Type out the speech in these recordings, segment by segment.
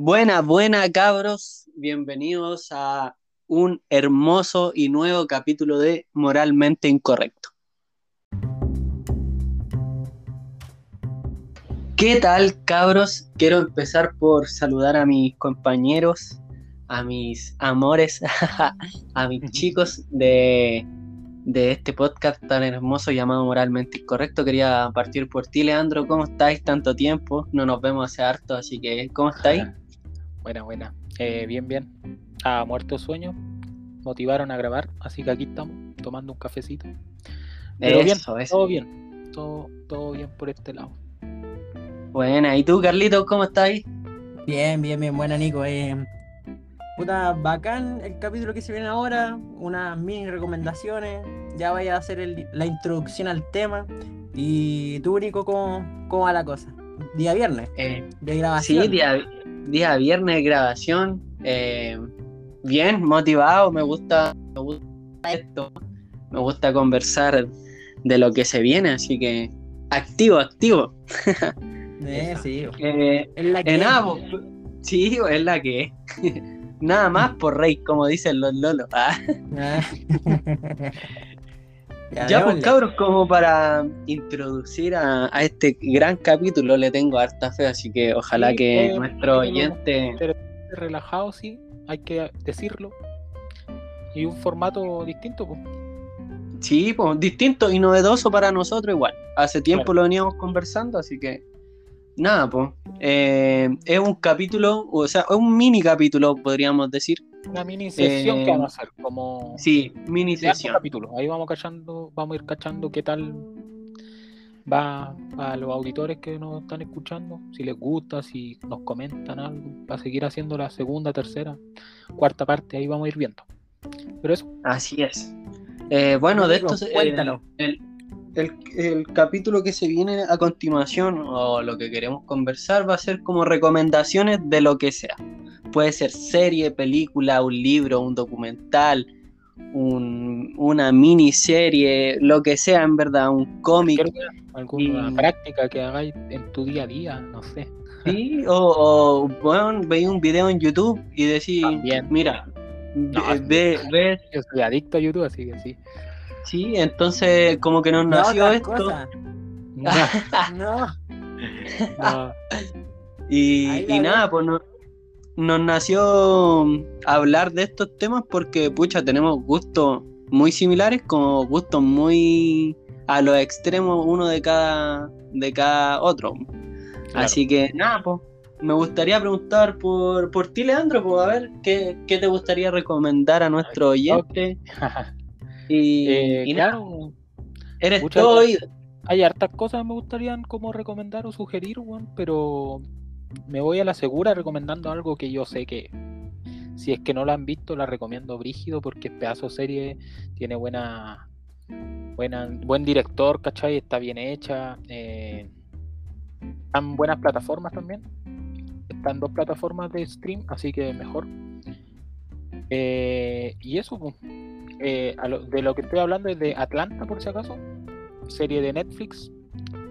Buena, buena cabros, bienvenidos a un hermoso y nuevo capítulo de Moralmente Incorrecto. ¿Qué tal cabros? Quiero empezar por saludar a mis compañeros, a mis amores, a mis chicos de, de este podcast tan hermoso llamado Moralmente Incorrecto. Quería partir por ti, Leandro. ¿Cómo estáis? Tanto tiempo, no nos vemos hace harto, así que ¿cómo estáis? Buena, buena. Eh, bien, bien. A muerto sueño. Motivaron a grabar, así que aquí estamos tomando un cafecito. Pero bien, Eso, eso. todo bien. Todo, todo bien por este lado. Buena, ¿y tú, Carlitos, cómo estáis? Bien, bien, bien, buena Nico. Eh, puta, bacán el capítulo que se viene ahora, unas mini recomendaciones, ya vaya a hacer el- la introducción al tema. Y tú, Nico, ¿cómo, cómo va la cosa? Día viernes, Eh, de grabación. Sí, día, día viernes de grabación. eh, bien, motivado, me gusta, me gusta esto. Me gusta conversar de lo que se viene, así que activo, activo. Eh, sí, Eh, es la que eh, es. nada, pues, sí, es la que es. Nada más por rey, como dicen los lolos. Ah. Ah. Ya, pues cabros, como para introducir a, a este gran capítulo, le tengo harta fe, así que ojalá Sí, que eh, nuestro oyente... Relajado, sí, hay que decirlo. Y un formato distinto, pues. Sí, pues distinto y novedoso para nosotros igual. Hace tiempo Claro. lo veníamos conversando, así que nada, pues. eh, es un capítulo, o sea, es un mini capítulo, podríamos decir. Una mini sesión Eh, que vamos a hacer, como Sí, mini sesión. capítulos. Ahí vamos cachando, vamos a ir cachando qué tal va a los auditores que nos están escuchando, si les gusta, si nos comentan algo, para seguir haciendo la segunda, tercera, cuarta parte, ahí vamos a ir viendo. Pero eso, Así es. Eh, bueno, de esto, cuéntalo. el, el- el capítulo que se viene a continuación, o lo que queremos conversar, va a ser como recomendaciones de lo que sea. Puede ser serie, película, un libro, un documental, un- una miniserie, lo que sea en verdad, un cómic. alguna Y- práctica que hagáis en tu día a día, no sé. Sí, o, o bueno, veis un video en YouTube y decís, También. mira, No, ve- Yo soy adicto a YouTube, así que sí. sí, entonces como que nos Ya nació esto. cosas. No. No, Y, nada, pues no- nos nació hablar de estos temas porque, pucha, tenemos gustos muy similares, como gustos muy a los extremos uno de cada, de cada otro. Claro. Así que nada, pues me gustaría preguntar por, por ti, Leandro, pues a ver qué, qué te gustaría recomendar a nuestro oyente. Y, Eh, y nada, claro, eres muchas todo oído. hay hartas cosas que me gustarían como recomendar o sugerir, weón, pero me voy a la segura recomendando algo que yo sé que si es que no la han visto, la recomiendo brígido porque es pedazo serie, tiene buena, buena, buen director, ¿cachai? Está bien hecha, eh, están buenas plataformas también. Están dos plataformas de stream, así que mejor. Eh, y eso, pues, eh, de lo que estoy hablando es de Atlanta, por si acaso. Serie de Netflix,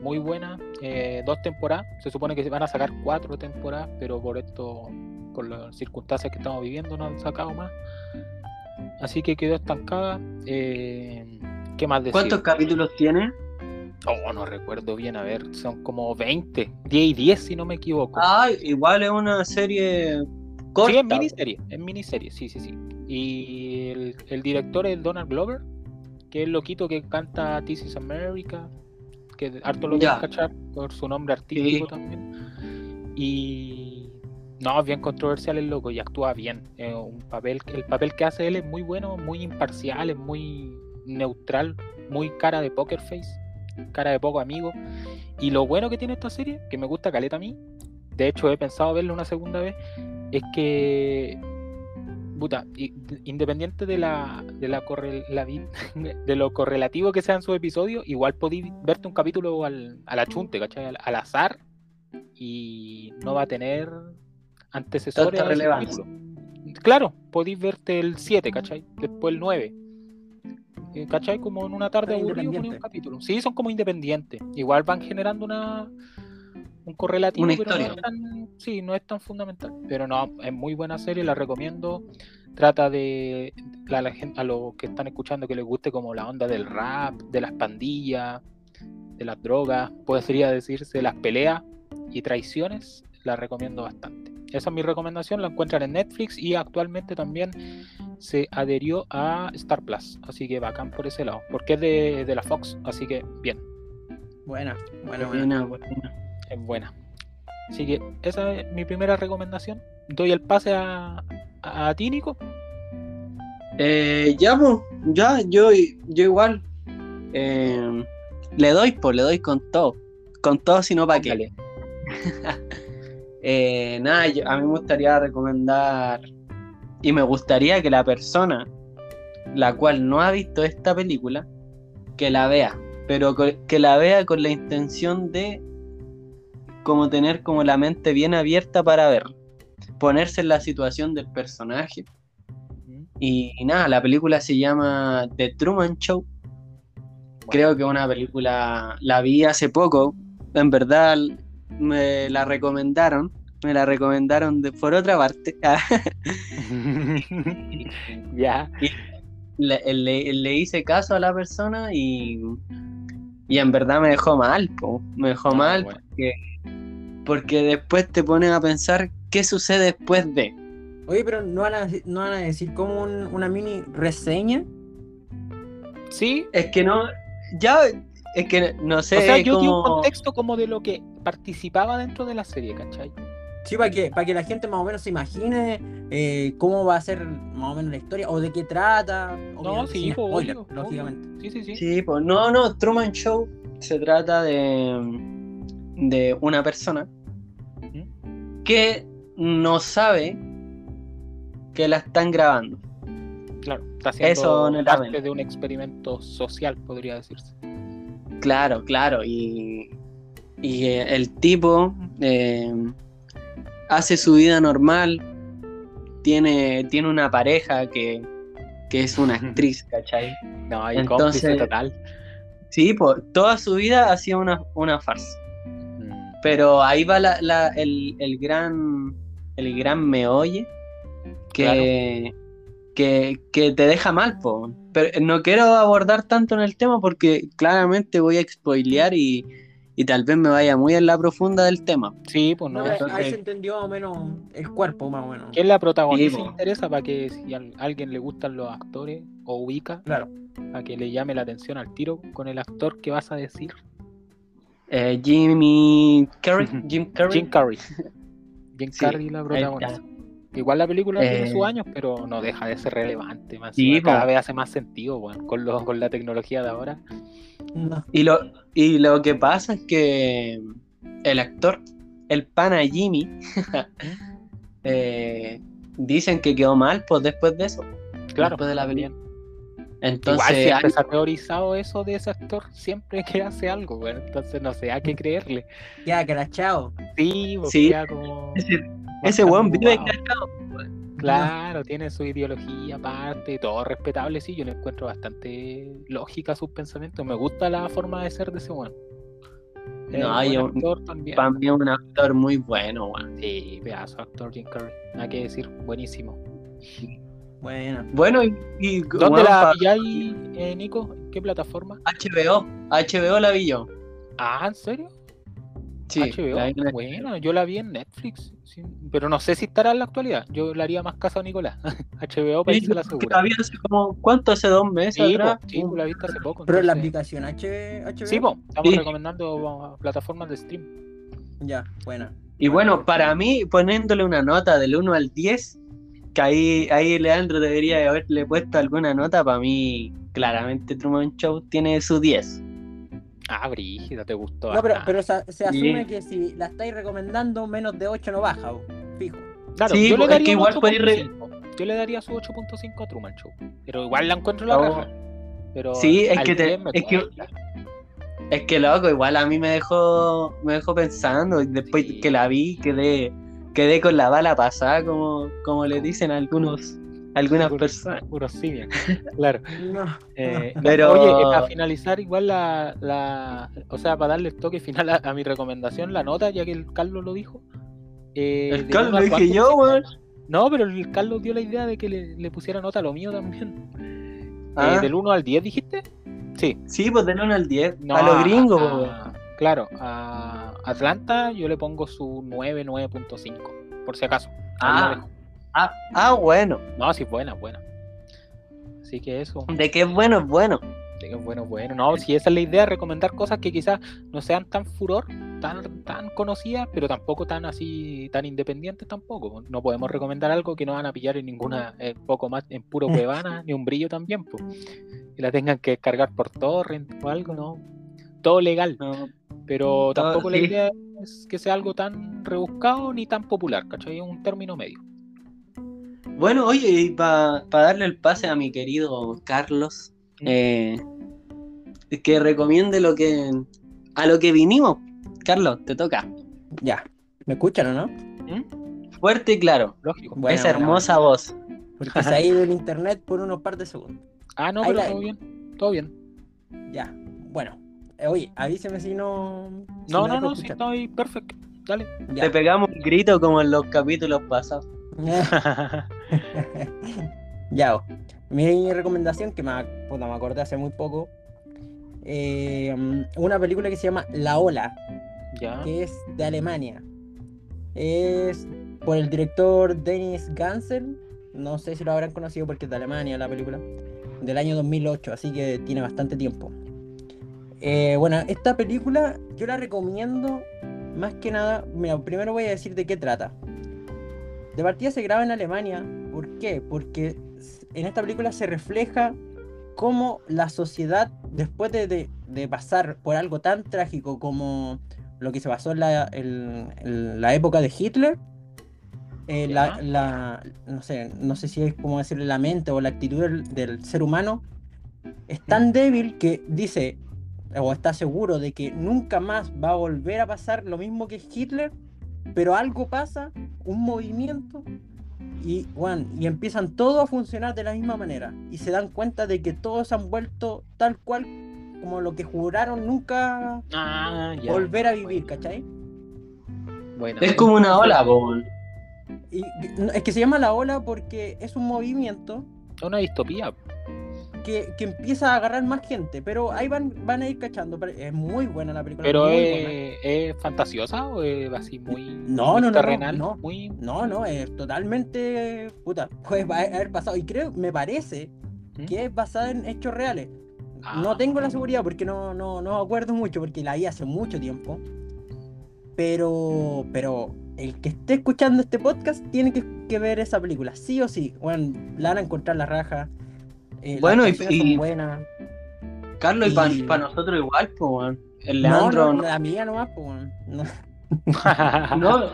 muy buena. eh, dos temporadas. Se supone que se van a sacar cuatro temporadas, pero por esto, por las circunstancias que estamos viviendo, no han sacado más. Así que quedó estancada. Eh, ¿Qué más decir? ¿Cuántos capítulos tiene? Oh, no recuerdo bien, a ver, son como 20, 10 y 10 si no me equivoco. Ay, igual es una serie corta. Sí, es miniserie, es miniserie, sí, sí, sí. Y el, el director es Donald Glover, que es el loquito que canta This is America, que harto lo deben cachar por su nombre artístico Sí. también. Y no, bien controversial el loco y actúa bien. Eh, un papel, el papel que hace él es muy bueno, muy imparcial, es muy neutral, muy cara de poker face, cara de poco amigo. Y lo bueno que tiene esta serie, que me gusta caleta a mí, de hecho he pensado verla una segunda vez, es que puta, independiente de la de la corre- la vi- de lo correlativo que sean sus episodios, igual podéis verte un capítulo al, al achunte, ¿cachai? Al, al azar y no va a tener antecesores Tanta a ese relevancia. Claro, podéis verte el 7, ¿cachai? Después el 9. Eh, ¿Cachai? Como en una tarde ponía un capítulo. Sí, son como independientes. Igual van generando una un correlativo, Una pero no historia. es tan, sí, no es tan fundamental. Pero no, es muy buena serie, la recomiendo. Trata de a la gente, a los que están escuchando que les guste como la onda del rap, de las pandillas, de las drogas, podría decirse las peleas y traiciones, la recomiendo bastante. Esa es mi recomendación, la encuentran en Netflix y actualmente también se adherió a Star Plus, así que bacán por ese lado, porque es de, de la Fox, así que bien, Buena, buena, buena. Buena, buena. Es buena. Así que esa es mi primera recomendación. Doy el pase a, a, a ti, Nico. Eh, ya, pues, ya, yo, yo igual. eh, le doy, pues, le doy con todo. Con todo, sino para qué. Eh, nada, yo- a mí me gustaría recomendar y me gustaría que la persona la cual no ha visto esta película, que la vea, pero que la vea con la intención de como tener como la mente bien abierta para verla, ponerse en la situación del personaje. Y, y nada, la película se llama The Truman Show. Creo que una película, la vi hace poco, en verdad me la recomendaron, me la recomendaron de, por otra parte. ya. le, le- le hice caso a la persona y, y en verdad me dejó mal, po. me dejó Ah, mal bueno. porque, porque después te pones a pensar qué sucede después de. Oye, pero ¿no van a, no van a decir como un- una mini reseña? Sí, Es que no, ya, es que no sé, o sea, yo di un como- contexto como de lo que participaba dentro de la serie, ¿cachai? Sí, para que, para que la gente más o menos se imagine eh, cómo va a ser más o menos la historia o de qué trata. No, sí, sin po, spoiler, obvio, lógicamente. obvio. Sí, sí, sí. Sí, pues no, no, Truman Show se trata de, de una persona que no sabe que la están grabando. Claro, está haciendo Eso, parte netamente. de un experimento social, podría decirse. Claro, claro, y, y eh, el tipo eh, hace su vida normal, tiene, tiene una pareja que, que es una actriz, ¿cachai? No, hay Entonces- cómplice total. Sí, pues toda su vida hacía una, una farsa. Pero ahí va la, la- el, el gran el gran meolle que, que, que te deja mal, po. Pero no quiero abordar tanto en el tema porque claramente voy a spoilear y, y tal vez me vaya muy en la profunda del tema. Sí, pues no. Ahí se entendió más o menos el cuerpo, más o menos. ¿Quién es la protagonista? Sí, interesa para que si a alguien le gustan los actores o ubica, Claro. para que le llame la atención al tiro con el actor que vas a decir. Eh, Jimmy Carrey, Jim Carrey. Jim Carrey. Jim Sí, Carrey la protagonista. Igual la película tiene Eh, sus años, pero no deja de ser relevante. Más Sí, cada vez hace más sentido bueno, con, lo- con la tecnología de ahora. No. Y lo, y lo que pasa es que el actor, el pana Jimmy, eh, dicen que quedó mal pues después de eso. Claro, Después de la también. Película. Igual Entonces, siempre hay- se ha teorizado eso de ese actor siempre que hace algo, bueno, entonces no sé a qué creerle. Ya, crachado. Sí, pues Sí. queda como. ese, ese weón vive cachado. Claro, tiene su ideología aparte, todo respetable, sí, yo le encuentro bastante lógica sus pensamientos. Me gusta la forma de ser de ese weón. Es No, un buen yo- actor también. Es un actor muy bueno, weón. Sí, pedazo actor Jim Carrey. Nada que decir, buenísimo. Bueno. Bueno, y, y, ¿Dónde la pa- pilláis, eh, Nico? ¿En qué plataforma? HBO, HBO la vi yo. Ah, ¿en serio? Sí, HBO. Bueno, yo la vi en Netflix, sí, pero no sé si estará en la actualidad. Yo le haría más caso a Nicolás. HBO para Sí, irse la segura. la vi hace como, ¿cuánto? Hace dos meses Sí, po, atrás. sí, po, la viste hace poco. Pero la aplicación H HBO. Sí, po, estamos Sí. recomendando plataformas de stream. Ya, buena. Y bueno, para mí, poniéndole una nota del 1 al 10, que ahí, ahí Leandro debería haberle puesto alguna nota, para mí, claramente Truman Show tiene su 10. Ah, Brígida, te gustó. No, pero, pero se, asume que si la estáis recomendando, menos de 8 no baja, bo, fijo. Claro, Sí, yo le es daría que un igual podéis re- 8.5. Yo le daría su 8.5 a Truman Show. Pero igual la encuentro la Oh. raja. Pero Sí, es al que te- 10 me es que-. Es que loco, igual a mí me dejó, me dejó pensando, y después Sí. que la vi, quedé, quedé con la bala pasada, como, como le dicen algunos, algunas Puro- personas. Puro simia, claro. No. Eh, no, Pero- Oye, para finalizar, igual la, la. O sea, para darle el toque final a, a mi recomendación, la nota, ya que el Carlos lo dijo. eh, El Carlos lo dije yo, weón. No, pero el Carlos dio la idea de que le, le pusiera nota a lo mío también. Eh, Ah. ¿Del 1 al 10 dijiste? Sí. Sí, pues del 1 al 10. No, a los gringos, a- a- Claro, a Atlanta yo le pongo su 9, 9.5, por si acaso. Ah. Ah, ah, bueno. No, sí, buena, buena. Así que eso. De que es bueno, es bueno. Sí, Bueno, bueno, no, si esa es la idea, recomendar cosas que quizás no sean tan furor, tan, tan conocidas, pero tampoco tan así, tan independientes tampoco. No podemos recomendar algo que no van a pillar en ninguna, eh, poco más, en puro cuevana, ni un brillo también, pues. Y la tengan que descargar por torrent o algo, ¿no? Todo legal, No, pero Todo- tampoco la sí. idea es que sea algo tan rebuscado ni tan popular, ¿cachai? Es un término medio. Bueno, oye, y para darle el pase a mi querido Carlos, eh, que recomiende lo que a lo que vinimos. Carlos, te toca. Ya. ¿Me escuchan o no? ¿Mm? Fuerte y claro. Lógico. Buena, Esa buena, hermosa voz. Porque se ha ido el internet por unos par de segundos. Ah, no, Ahí pero la- todo bien, todo bien. Ya. Bueno. Eh, oye, avíseme si no. si No, no, no, sí, escuchar. estoy perfecto. Dale. Ya. Te pegamos un grito como en los capítulos pasados. ya, oh. mi recomendación, que me, puta, me acordé hace muy poco, eh, una película que se llama La Ola, ya. que es de Alemania. Es por el director Dennis Gansel, no sé si lo habrán conocido porque es de Alemania la película, del año 2008, así que tiene bastante tiempo. Eh, bueno, esta película yo la recomiendo más que nada, mira, primero voy a decir de qué trata. De partida se graba en Alemania, ¿por qué? Porque en esta película se refleja cómo la sociedad, después de, de- de pasar por algo tan trágico como lo que se pasó en la, en- en la época de Hitler, eh, la, Ya. la- no, sé, no sé si es como decirle la mente o la actitud del, del ser humano, es tan débil que dice, o está seguro de que nunca más va a volver a pasar lo mismo que Hitler, pero algo pasa, un movimiento, y, bueno, y empiezan todos a funcionar de la misma manera, y se dan cuenta de que todos han vuelto tal cual como lo que juraron nunca Ah, ya. volver a vivir, ¿cachai? Bueno. Es como una ola, y- es que se llama la ola porque es un movimiento Una distopía. Que, que empieza a agarrar más gente, pero ahí van, van a ir cachando. Es muy buena la película. Pero es, fantasiosa o es así muy, No, muy no, no, no, terrenal, no. muy No, no, es totalmente. Puta, puede haber pasado. Y creo, me parece ¿Mm? que es basada en hechos reales. Ah. No tengo la seguridad porque no, no, no acuerdo mucho, porque la vi hace mucho tiempo. Pero, pero el que esté escuchando este podcast tiene que, que ver esa película, sí o sí. Bueno, la van a encontrar la raja. Eh, Bueno, y- y- buenas. Carlos, y para nosotros igual, weón. El No, Leandro. no, la mía nomás, pues, weón. no.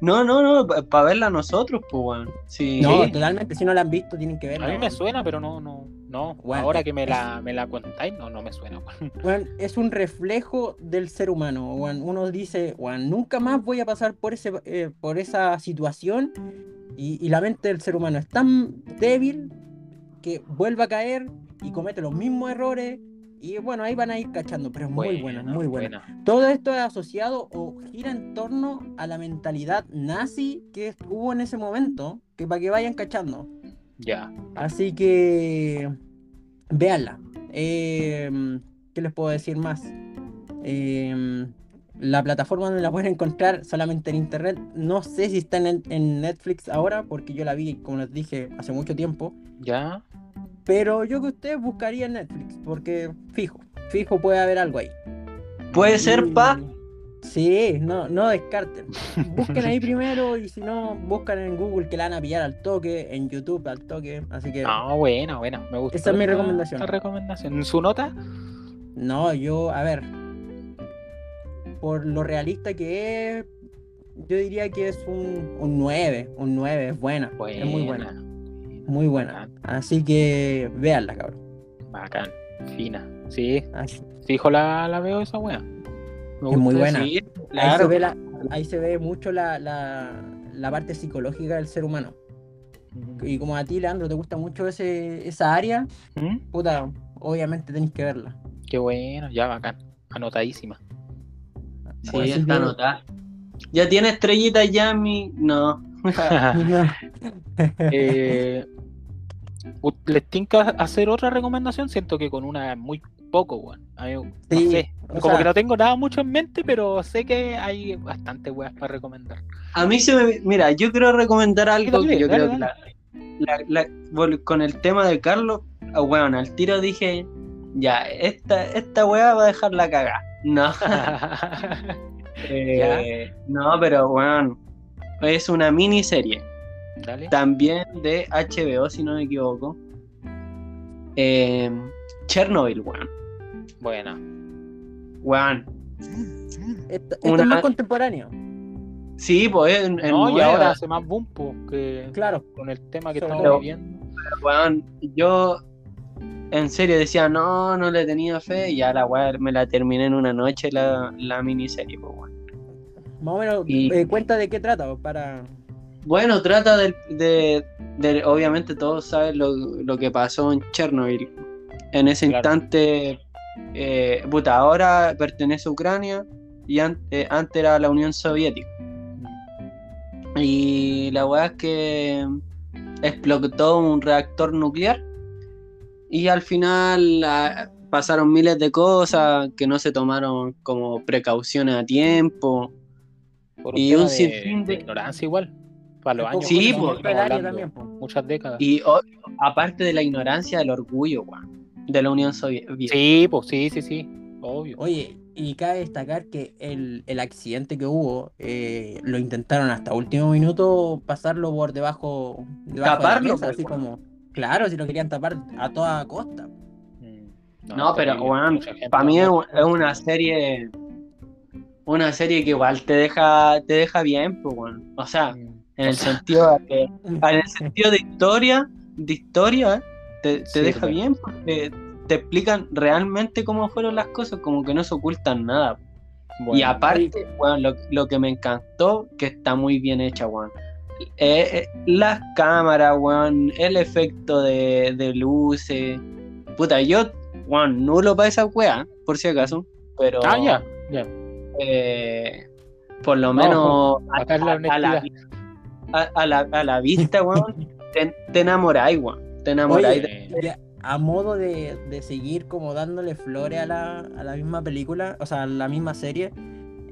No, no, no, no, para verla nosotros, pues, weón. Sí. No, totalmente, si no la han visto, tienen que A verla. mí me suena, pero no, no, no. Bueno, Ahora que me la, me la contáis, no, no me suena. weón. Es un reflejo del ser humano. weón. Uno dice, weón, nunca más voy a pasar por, ese, eh, por esa situación. Y, y la mente del ser humano es tan débil que vuelve a caer y comete los mismos errores. Y bueno, ahí van a ir cachando, pero es muy buena, muy buena. Todo esto es asociado o gira en torno a la mentalidad nazi que hubo en ese momento, que para que vayan cachando. Ya. Así que véanla. Eh, ¿Qué les puedo decir más? Eh, la plataforma donde la pueden encontrar solamente en internet. No sé si está en, en Netflix ahora, porque yo la vi, como les dije, hace mucho tiempo. Ya. Pero yo que ustedes buscaría en Netflix, porque fijo, fijo puede haber algo ahí. Puede ser, pa. Sí, no, no descarten. Busquen ahí primero y si no, buscan en Google que la van a pillar al toque, en YouTube al toque. Así que No, buena, buena. Me gusta. Esa es mi recomendación. La recomendación. ¿Su nota? No, yo, a ver, por lo realista que es, yo diría que es un, un 9, un 9, es buena, es muy buena, muy buena. Así que véanla, cabrón. Bacán. Fina. Sí. Así- Fijo la, la veo esa wea. Me Es muy buena. Ahí, se ve la, ahí se ve mucho la, la, la parte psicológica del ser humano. y como a ti, Leandro, te gusta mucho ese, esa área, ¿Mm? puta, obviamente tenéis que verla. Qué bueno, ya bacán. Anotadísima. Sí, está anotada. Ya tiene estrellitas ya mi. No. Eh, ¿Les tinca hacer otra recomendación? Siento que con una es muy poco, weón. A mí, no Sí, sé. Como sea- que no tengo nada mucho en mente, pero sé que hay bastantes weas para recomendar. A mí se me. Mira, yo quiero recomendar algo que yo dale, creo que la- la- la- vol- con el tema de Carlos, ah, weón, al tiro dije, ya, esta, esta weá va a dejar la cagada. No, eh, no, pero weón, es una miniserie, Dale. también de HBO, si no me equivoco. Eh, Chernobyl, weón. Buena. Weón. Esto, esto Una- es más contemporáneo, Sí, pues es, es No, y ahora hace más boom que claro. con el tema que Sobre estamos todo. viviendo. Weón, yo en serio decía, no, no le tenía fe, y ya la weá me la terminé en una noche la, la miniserie, pues, weón. Más o menos, Y- eh, cuenta de qué trata, pues, para... Bueno, trata del- de, de- obviamente todos saben lo, lo que pasó en Chernobyl. En ese Claro. instante, eh, puta, ahora pertenece a Ucrania y an- eh, antes era la Unión Soviética. Y la weá es que explotó un reactor nuclear y al final ah, pasaron miles de cosas que no se tomaron como precauciones a tiempo. Por Y un sinfín de- de ignorancia igual. Para los años. Sí, pues. también, pues. Muchas décadas. Y o- aparte de la ignorancia, el orgullo, de la Unión Soviética. Sí, pues sí, sí, sí. Obvio. Oye, y cabe destacar que el, el accidente que hubo, eh, lo intentaron hasta último minuto pasarlo por debajo, debajo de la Taparlo, mesa, pues, así como, claro, si lo querían tapar a toda costa. Mm. No, pero, gente Para mí es, una serie. Una serie que igual te deja, te deja bien, pues, weón. O sea, Mm. en el sentido de, en el sentido de historia, de historia, te, te deja bien porque te explican realmente cómo fueron las cosas, como que no se ocultan nada. Y Bueno, aparte, weón, lo, lo que me encantó, que está muy bien hecha, weón. Eh, eh, las cámaras, weón, el efecto de, de luces. Puta, yo, weón, nulo para esa weá, por si acaso. Pero, Ah, ya, ya. eh, por lo No, menos a, acá es la a- a la, a- a la- a la vista, weón, te, te enamoráis, weón. Te enamoráis. de- Oye, ya, a modo de, de seguir como dándole flores a la, a la misma película, o sea, a la misma serie,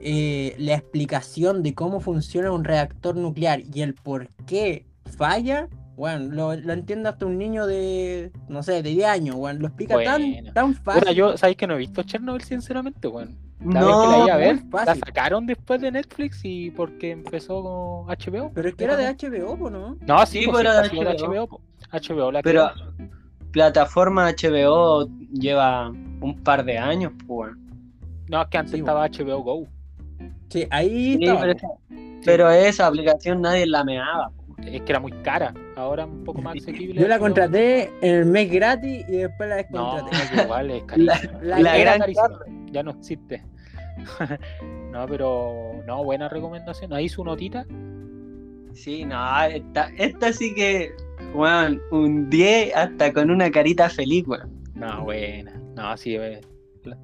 eh, la explicación de cómo funciona un reactor nuclear y el por qué falla, bueno, lo, lo entiende hasta un niño de, no sé, de 10 años, bueno, lo explica tan, tan fácil. Puta, yo, ¿sabéis que no he visto Chernobyl, sinceramente, weón? La vez que No, la iba a ver, la sacaron después de Netflix y porque empezó con HBO. Pero es que era de HBO, po, ¿no? No, sí, Sí, pues, era de HBO. HBO. la Pero plataforma HBO lleva un par de años, pues, weón. No, es que antes sí, estaba HBO Go. Sí, ahí Sí, estaba. pero, esa- pero esa aplicación nadie la meaba. Es que era muy cara. Ahora un poco más asequible. Yo la contraté en el mes gratis y después la No, descontraté. igual es La, carísimo. La- la gran carísimo. Ya no existe. no, pero no, buena recomendación. Ahí su notita. Sí, no, esta, esta sí que, weón, un 10 hasta con una carita feliz, weón. No, buena. No, sí, eh, la-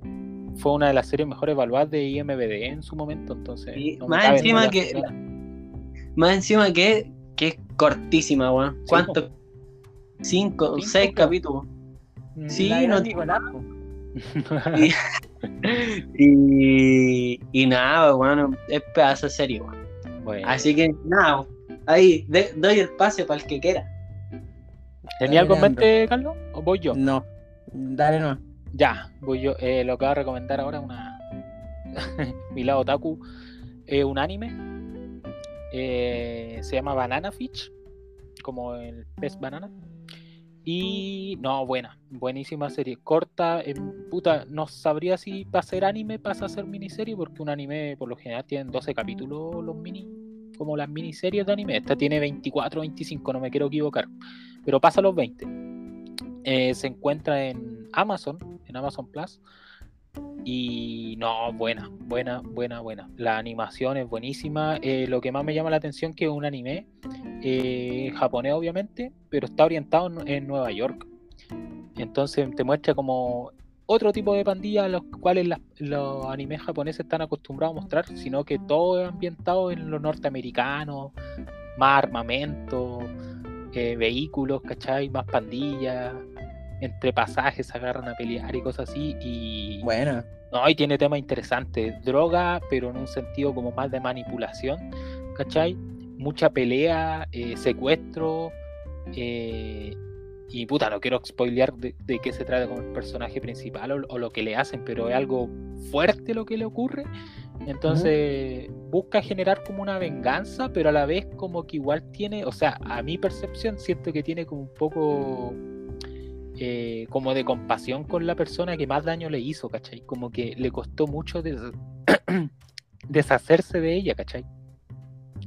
fue una de las series mejor evaluadas de IMBD en su momento, entonces. No más encima que- Más encima que, que es cortísima, weón. Sí, ¿Cuántos? Cinco, Cinco, seis capítulos. Mm, Sí, La no Nicolás, po. Y, y nada, weón, es pedazo de serie, weón. bueno. Así que nada, ahí de- doy el pase para el que quiera. ¿Tenía algo en mente, Carlos? ¿O voy yo? No, dale no. Ya, voy yo. Eh, lo que voy a recomendar ahora una. Mi lado otaku. Es un anime. Eh, se llama Banana Fish. Como el pez banana. Y no, buena, buenísima serie. Corta, en puta, no sabría si para ser anime pasa a ser miniserie, porque un anime por lo general tiene 12 capítulos los mini, como las miniseries de anime. Esta tiene 24, 25, no me quiero equivocar, pero pasa los 20. Eh, se encuentra en Amazon, en Amazon Plus. Y no, buena, buena, buena, buena. La animación es buenísima. Eh, lo que más me llama la atención que es un anime eh, japonés, obviamente, pero está orientado en, Nueva York. Entonces te muestra como otro tipo de pandilla a los cuales los animes japoneses están acostumbrados a mostrar, sino que todo es ambientado en lo norteamericano, más armamento, eh, vehículos, ¿cachai? Más pandillas, entre pasajes se agarran a pelear y cosas así. Y Bueno, no, y tiene temas interesantes. Droga, pero en un sentido como más de manipulación, ¿cachai? Mucha pelea, eh, secuestro. eh, y puta, no quiero spoilear de, de qué se trata con el personaje principal o, o lo que le hacen, pero es algo fuerte lo que le ocurre. Entonces busca generar como una venganza, pero a la vez como que igual tiene, o sea, a mi percepción siento que tiene como un poco eh, como de compasión con la persona que más daño le hizo, ¿cachai? Como que le costó mucho des- deshacerse de ella, ¿cachai?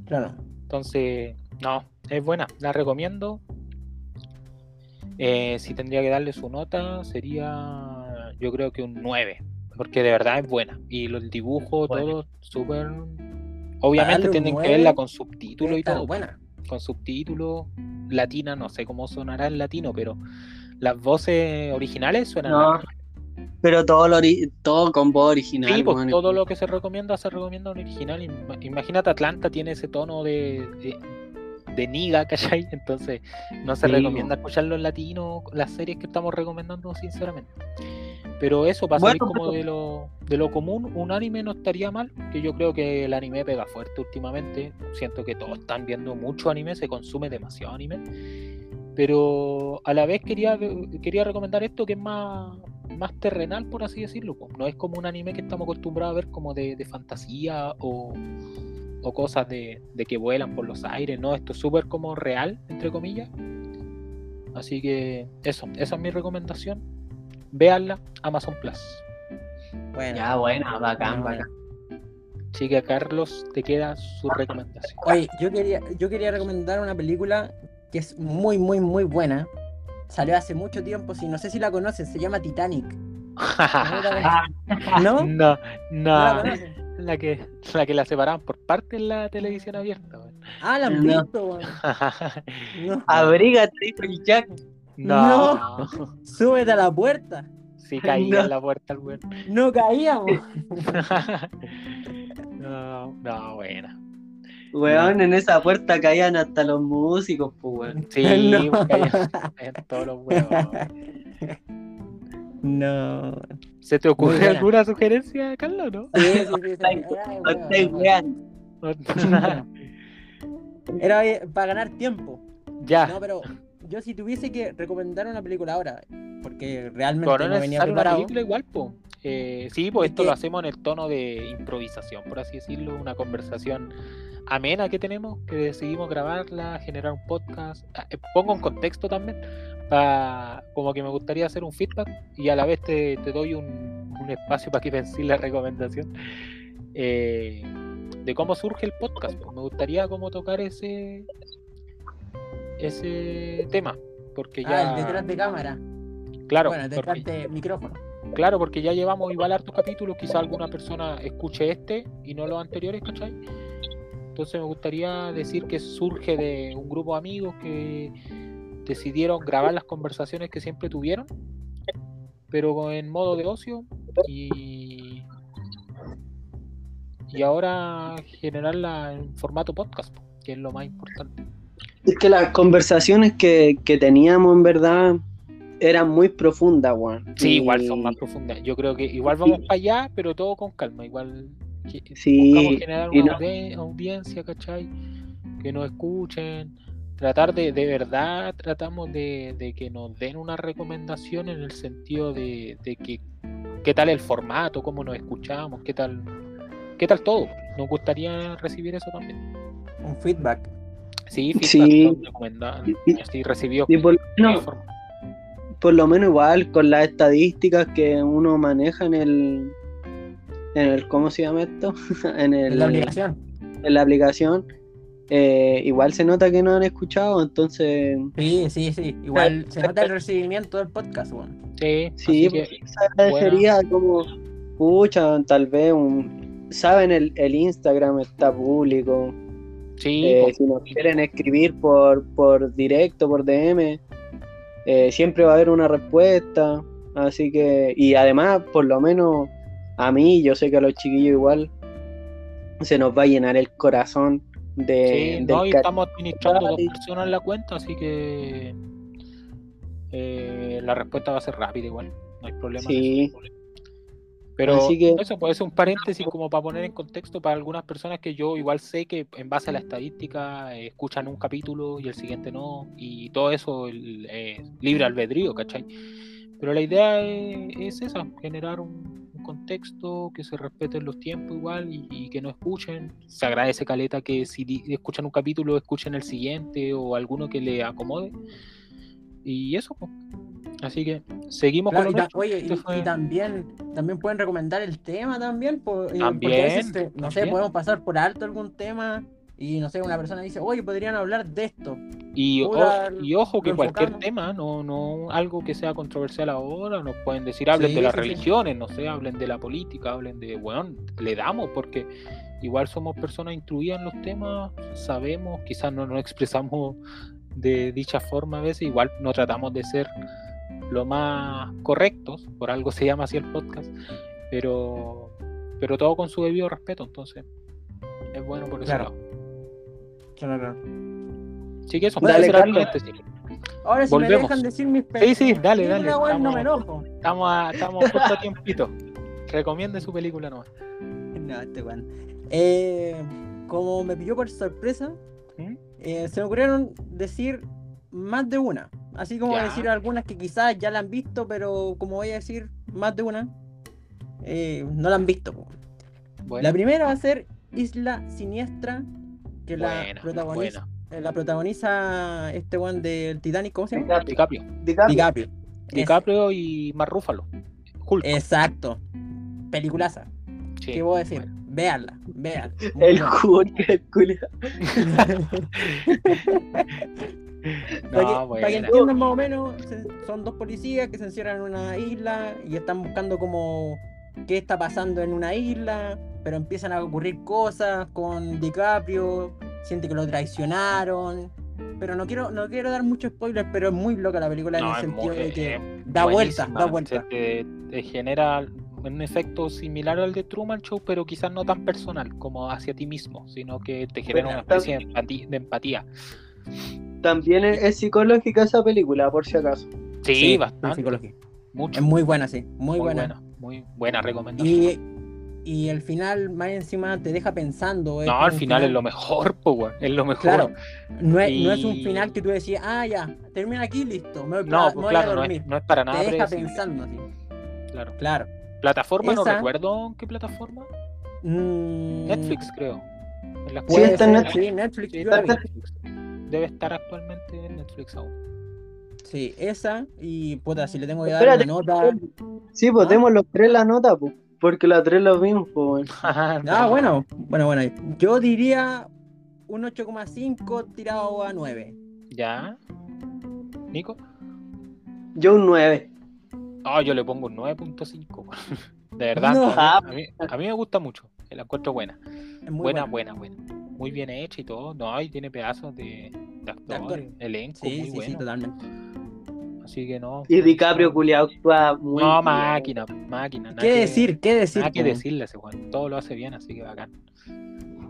claro. Entonces, no, es buena, la recomiendo. Eh, si tendría que darle su nota, sería yo creo que un 9, porque de verdad es buena. Y lo- el dibujo, Bueno. todo súper... Obviamente tienen que 9, verla con subtítulos y todo buena. con subtítulos latina, no sé cómo sonará en latino, pero las voces originales suenan No, pero todo, lo todo con voz original. Sí, pues todo lo que se recomienda se recomienda en original. Ima- Imagínate Atlanta tiene ese tono de, de, de niga, ¿cachai? Entonces no se Sí, recomienda escucharlo en latino, las series que estamos recomendando, sinceramente. Pero eso, para salir Bueno, como pero- de lo, de lo común, un anime no estaría mal, que yo creo que el anime pega fuerte últimamente. Siento que todos están viendo mucho anime, se consume demasiado anime. Pero a la vez quería, quería recomendar esto que es más, más terrenal, por así decirlo. No es como un anime que estamos acostumbrados a ver como de, de fantasía o, o cosas de, de que vuelan por los aires, ¿no? Esto es súper como real, entre comillas. Así que eso, esa es mi recomendación. Véanla, Amazon Plus. Bueno. Ya, buena, bacán, bacán. Chica Carlos, te queda su recomendación. Oye, yo quería, yo quería recomendar una película que es muy, muy, muy buena. Salió hace mucho tiempo, si no sé si la conocen, se llama Titanic. ¿No? ¿No no, la no, conocen? la que, la que la separaban por parte en la televisión abierta. weón. Ah, la han No. visto, weón. No. Abrígate, Jack. no, Súbete a la puerta. sí caía No. en la puerta el weón. No caíamos. no, no, buena. Weón, en esa puerta caían hasta los músicos, pues, weón. Sí, No. pues, caían en todos los huevos. No. ¿Se te ocurre alguna sugerencia, Carlos, no? Sí, sí, No weón. Era para ganar tiempo. ya, No, pero yo si tuviese que recomendar una película ahora, porque realmente pero no no venía necesario una preparado. película igual, po. Eh, sí, pues Es esto que- lo hacemos en el tono de improvisación, por así decirlo, una conversación amena que tenemos, que decidimos grabarla, generar un podcast. Ah, eh, Pongo un contexto también, pa- como que me gustaría hacer un feedback y a la vez te, te doy un, un espacio para que penséis la recomendación eh, de cómo surge el podcast. pues. Me gustaría como tocar ese ese tema, porque ya... Ah, el detrás de cámara. Claro, bueno, porque- detrás de micrófono. Claro, porque ya llevamos igual hartos capítulos, quizá alguna persona escuche este y no los anteriores, ¿cachai? Entonces me gustaría decir que surge de un grupo de amigos que decidieron grabar las conversaciones que siempre tuvieron, pero en modo de ocio y, y ahora generarla en formato podcast, que es lo más importante. Es que las conversaciones que, que teníamos, en verdad, eran muy profundas, weón. Sí, Y- igual son más profundas. Yo creo que igual vamos para allá, pero todo con calma. Igual Sí, buscamos generar una no- audiencia, ¿cachai? Que nos escuchen. Tratar de, de verdad, tratamos de, de que nos den una recomendación en el sentido de, de que qué tal el formato, cómo nos escuchamos, qué tal, qué tal todo. Nos gustaría recibir eso también. Un feedback. Sí, feedback, Sí. sí, recibido. Y por, de no, forma- por lo menos igual con las estadísticas que uno maneja en el, en el ¿cómo se llama esto? en, el, En la aplicación. en la aplicación, eh, igual se nota que no han escuchado, entonces Sí, sí, sí. Igual se nota el recibimiento del podcast, weón. Sí, sí, que- pues, se agradecería como escuchan, tal vez un, saben el, el Instagram está público. Sí, Eh, pues, si nos quieren escribir por, por directo, por DM, eh, siempre va a haber una respuesta. Así que, y además, por lo menos a mí, yo sé que a los chiquillos igual, se nos va a llenar el corazón de, sí, no, y estamos administrando dos personas en la cuenta, así que eh, la respuesta va a ser rápida igual, no hay problema. Sí. eso. Pero Así que- eso puede ser un paréntesis como para poner en contexto para algunas personas que yo igual sé que en base a la estadística eh, escuchan un capítulo y el siguiente no, y todo eso el, eh, libre albedrío, ¿cachai? Pero la idea es, es esa, generar un contexto, que se respeten los tiempos igual y, y que no escuchen. Se agradece Caleta que si escuchan un capítulo, escuchen el siguiente o alguno que le acomode. Y eso, pues. Así que seguimos Claro, con y ta- oye, Este y, fue- y también, también pueden recomendar el tema también, eh, porque También, a veces, eh, no sé, también. podemos pasar por alto algún tema y no sé, una persona dice, oye, podrían hablar de esto. Y, ojo que cualquier enfocamos. tema, no, no algo que sea controversial ahora, nos pueden decir, hablen Sí, de las sí, sí. religiones, no sé, hablen de la política, hablen de, bueno, le damos, porque igual somos personas instruidas en los temas, sabemos, quizás no nos expresamos de dicha forma a veces, igual no tratamos de ser lo más correctos, por algo se llama así el podcast, pero, pero todo con su debido respeto, entonces es bueno por ese Claro. Así que eso, Dale. Ahora si Volvemos. me dejan decir mis Sí, sí, dale, dale, películas, weón, no me estamos- enojo. Estamos, a, estamos justo a tiempito. Recomiende su película nomás. No, este weón. Eh, como me pilló por sorpresa, ¿Mm? eh, se me ocurrieron decir más de una. Así como Ya. decir algunas que quizás ya la han visto, pero como voy a decir más de una, eh, no la han visto. Bueno, La primera va a ser Isla Siniestra, que la, buena, protagoniza, buena. eh, la protagoniza este one del Titanic, ¿cómo se llama? DiCaprio. DiCaprio. DiCaprio. DiCaprio y Mark Ruffalo. Hulk. Exacto. Peliculaza. Sí, ¿Qué voy a decir? bueno. Véanla. Muy El. Hulk, el culiao. Para que, No, para que entiendan más o menos, son dos policías que se encierran en una isla y están buscando como qué está pasando en una isla, pero empiezan a ocurrir cosas con DiCaprio, siente que lo traicionaron. Pero no quiero, no quiero dar mucho spoiler, pero es muy loca la película en el es sentido muy- de que es da vuelta, da vuelta. Se te, te genera un efecto similar al de Truman Show, pero quizás no tan personal como hacia ti mismo, sino que te genera Bueno, una especie de empatía. De empatía. También es, es psicológica esa película, por si acaso. Sí, Sí, bastante. psicología. Mucho. Es muy buena, sí, muy, buena. Muy buena recomendación. Y, y el final, más encima, te deja pensando. es No, al final es lo mejor, po, weón, Es lo mejor. Claro, no es, no es un final que tú decías, ah, ya, termina aquí, listo, me voy, No, me pues voy claro, a no dormir. es, no es para nada te deja predecible, pensando así. Claro. Claro. Plataforma, no Esa- recuerdo en qué plataforma. Mm, Netflix, creo. En la Sí, está en Netflix. sí, Netflix. Sí, yo la está vi. en Netflix. Debe estar actualmente en Netflix aún. Sí, esa. Y puta, si le tengo que dar Espérate. una nota. Sí, pues ¿Ah? demos los tres la nota, pues. Porque las tres las vimos, pues. weón. Ah, bueno, bueno, bueno. Yo diría un 8,5 tirado a 9. ¿Ya? ¿Nico? Yo un 9. Ah, yo le pongo un 9.5. De verdad. No. A, mí, a mí me gusta mucho. La encuentro buena. Buena, buena. buena, buena. Muy bien hecha y todo. No, y tiene pedazos de, de actores, actores. elenco Sí, muy sí, sí, bueno. totalmente. Así que no. Y DiCaprio, culiao, actúa muy No, bien. máquina, máquina. ¿Qué que- decir? ¿Qué decir? Nada que decirle a ese Juan. Todo lo hace bien, así que bacán.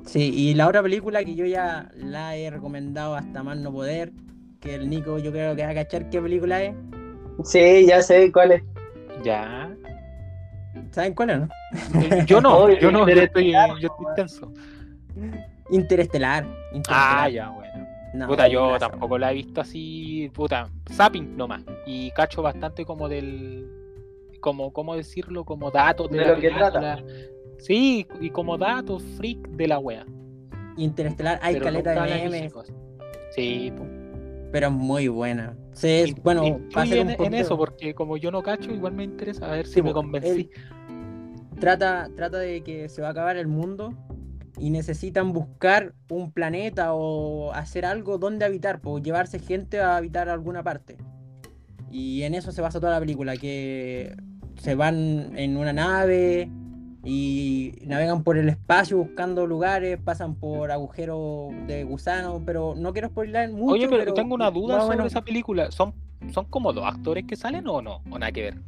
Sí, y la otra película que yo ya la he recomendado hasta más no poder, que el Nico yo creo que va a cachar qué película es. Sí, ya sé cuál es. Ya. ¿Saben cuál es, no? Eh, Yo no, yo no, yo estoy, yo estoy tenso. Interestelar. Ah, Interestelar. ya, bueno. No, Puta, yo tampoco la he visto así, puta, zapping nomás. Y cacho bastante como del, como, ¿cómo decirlo? Como datos de, De la lo que trata. Sí, y como datos freak de la wea. Interestelar, hay pero caleta de memes, Sí, pues. pero es muy buena. Sí, es, bueno, influye va a ser en, un en poquito- eso, porque como yo no cacho, igual me interesa a ver si me convencí. trata, trata de que se va a acabar el mundo y necesitan buscar un planeta o hacer algo donde habitar, o llevarse gente a habitar a alguna parte. Y en eso se basa toda la película, que se van en una nave y navegan por el espacio buscando lugares, pasan por agujeros de gusano, pero no quiero spoiler mucho. Oye, pero, tengo una duda sobre menos esa película. ¿Son, ¿Son como dos actores que salen o no? ¿O nada que ver?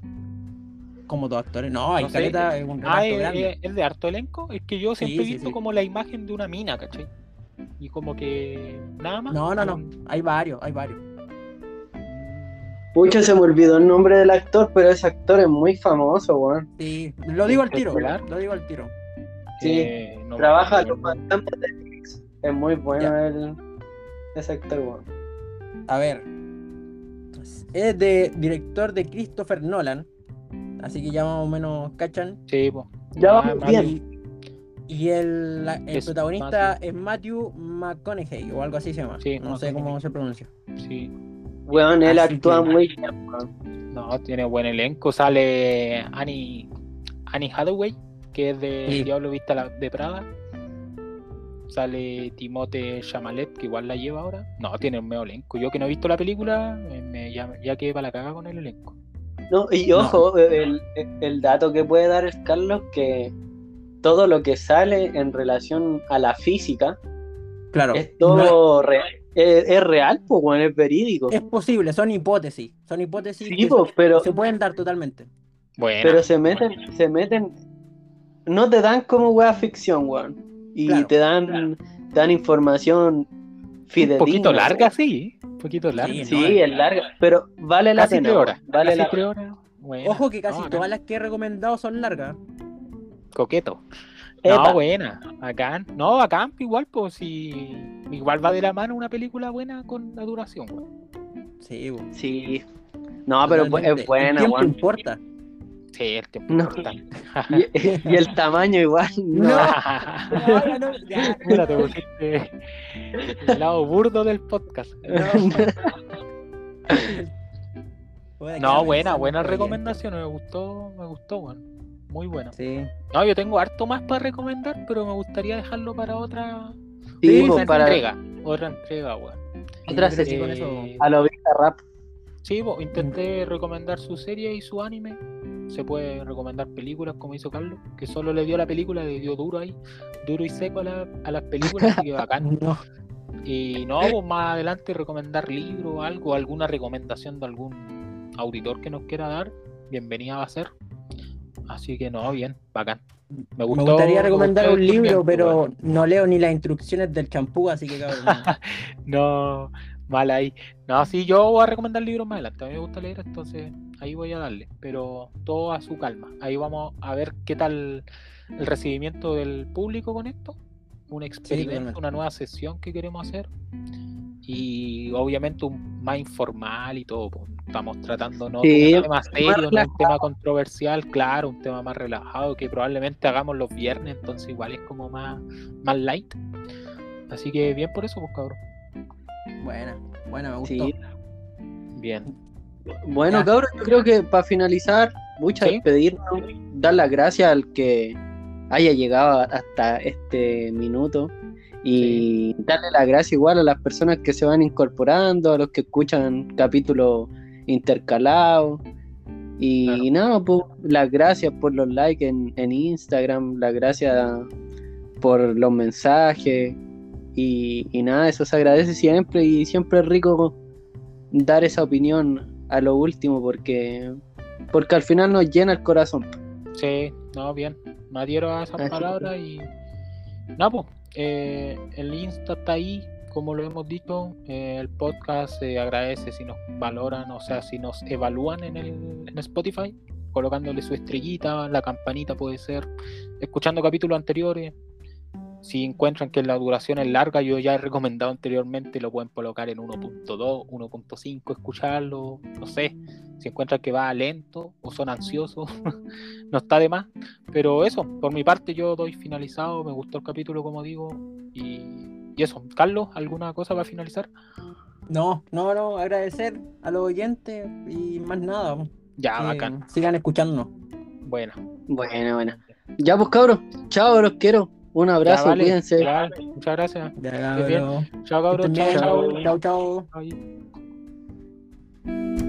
Como dos actores. No, hay No sé, caleta, es un reparto Ah, ¿es, grande. es- es de harto elenco? Es que yo siempre Sí, he visto sí. como la imagen de una mina, ¿cachai? Y como que nada más. No, no, no. Hay varios, hay varios. Pucha, se me olvidó el nombre del actor, pero ese actor es muy famoso, weón. Sí, lo digo al tiro. Lo digo al tiro. Sí, Eh, no Trabaja los fantasmas de Netflix. Es muy bueno el, ese actor, weón. A ver. Es de director de Christopher Nolan. Así que ya más o menos cachan. Sí, po. Ya Ah, vamos más bien. Y el, la- el Es protagonista es Matthew McConaughey o algo así se llama. Sí, no sé cómo se pronuncia. Sí. Weón, él Así actúa que- muy bien. No, tiene buen elenco. Sale Annie, Annie Hathaway, que es de Sí. Diablo Vista de Prada. Sale Timote Chamalet, que igual la lleva ahora. No, tiene un medio elenco. Yo que no he visto la película, me, ya, ya quedé para la caga con el elenco. No, y No. ojo, el, el dato que puede dar el Carlos que todo lo que sale en relación a la física Claro. es todo es, es real, pues, weón, es verídico. Es posible, son hipótesis. Son hipótesis Sí, que pero, se pueden dar totalmente. Bueno, pero se meten, se meten, no te dan como weá ficción, weón. Y Claro. te dan, te dan información un fidedigna. poquito weón. larga, sí. Un poquito larga. Sí, Sí, no, es larga, pero vale la Casi pena. tres horas. Vale Casi la tres horas. Buena. Ojo que casi No, acá. todas las que he recomendado son largas. Coqueto. Epa. No, buena. Bacán. No, bacán, igual, pues si. Igual va de la mano una película buena con la duración, weón. Sí, Sí. No, pero totalmente. es buena, weón. importa. Sí, el tiempo No. Y, y el tamaño igual. No. No. No, ya. Mira, te pusiste el lado burdo del podcast. No, buena, buena recomendación. Me gustó, me gustó, weón. Muy buena. Sí. No, yo tengo harto más para recomendar, pero me gustaría dejarlo para otra, Sí, Sí, pues, para entrega. Otra entrega, weón. Otra sesión. con eso- Eh, a lo vista rap. Sí, pues, intenté recomendar su serie y su anime. Se puede recomendar películas como hizo Carlos, que solo le dio la película, le dio duro ahí, duro y seco a, la- a las películas, así que bacán. No. Y no, pues más adelante recomendar libros, algo, alguna recomendación de algún auditor que nos quiera dar, bienvenida va a ser. Así que no, bien, bacán. Me, Me gustó, gustaría me recomendar gustó un libro, pero no leo ni las instrucciones del champú, así que cabrón. No, mal ahí. No, sí, yo voy a recomendar libros más adelante. A mí me gusta leer, entonces ahí voy a darle. Pero todo a su calma. Ahí vamos a ver qué tal el recibimiento del público con esto. Un experimento, una nueva sesión que queremos hacer. Y obviamente un más informal y todo. pues. Estamos tratando no Sí, un tema serio, no un tema controversial, claro, un tema más relajado que probablemente hagamos los viernes, entonces igual es como más, más light. Así que bien por eso, pues cabrón. Buena, buena, me gustó. Sí. Bien. Bueno, Ya. cabrón, yo creo que para finalizar, muchas Sí. despedirnos, dar las gracias al que haya llegado hasta este minuto y darle las gracias igual a las personas que se van incorporando, a los que escuchan capítulos intercalados. Y Claro. nada, pues las gracias por los likes en, en Instagram, las gracias por los mensajes y, y nada, eso se agradece siempre y siempre es rico dar esa opinión a lo último porque porque al final nos llena el corazón. Sí, no, bien. Me adhiero a esas Así palabras y. No, pues. eh, el Insta está ahí, como lo hemos dicho. eh, el podcast se agradece si nos valoran, o sea, si nos evalúan en, el, en Spotify, colocándole su estrellita, la campanita puede ser, escuchando capítulos anteriores. Si encuentran que la duración es larga, yo ya he recomendado anteriormente, lo pueden colocar en 1.2, 1.5, escucharlo, no sé. Si encuentran que va lento o son ansiosos, no está de más. Pero eso, por mi parte yo doy finalizado, me gustó el capítulo como digo. Y, y eso, Carlos, ¿alguna cosa para finalizar? No, no, no, agradecer a los oyentes y más nada. Ya, bacán. Sigan escuchándonos. Bueno. Buena, buena. Ya pues cabros, chao, los quiero. Un abrazo, vale, cuídense. Ya, muchas gracias. Ya, ya. Chao, cabrón. Chao, chao. chao. chao.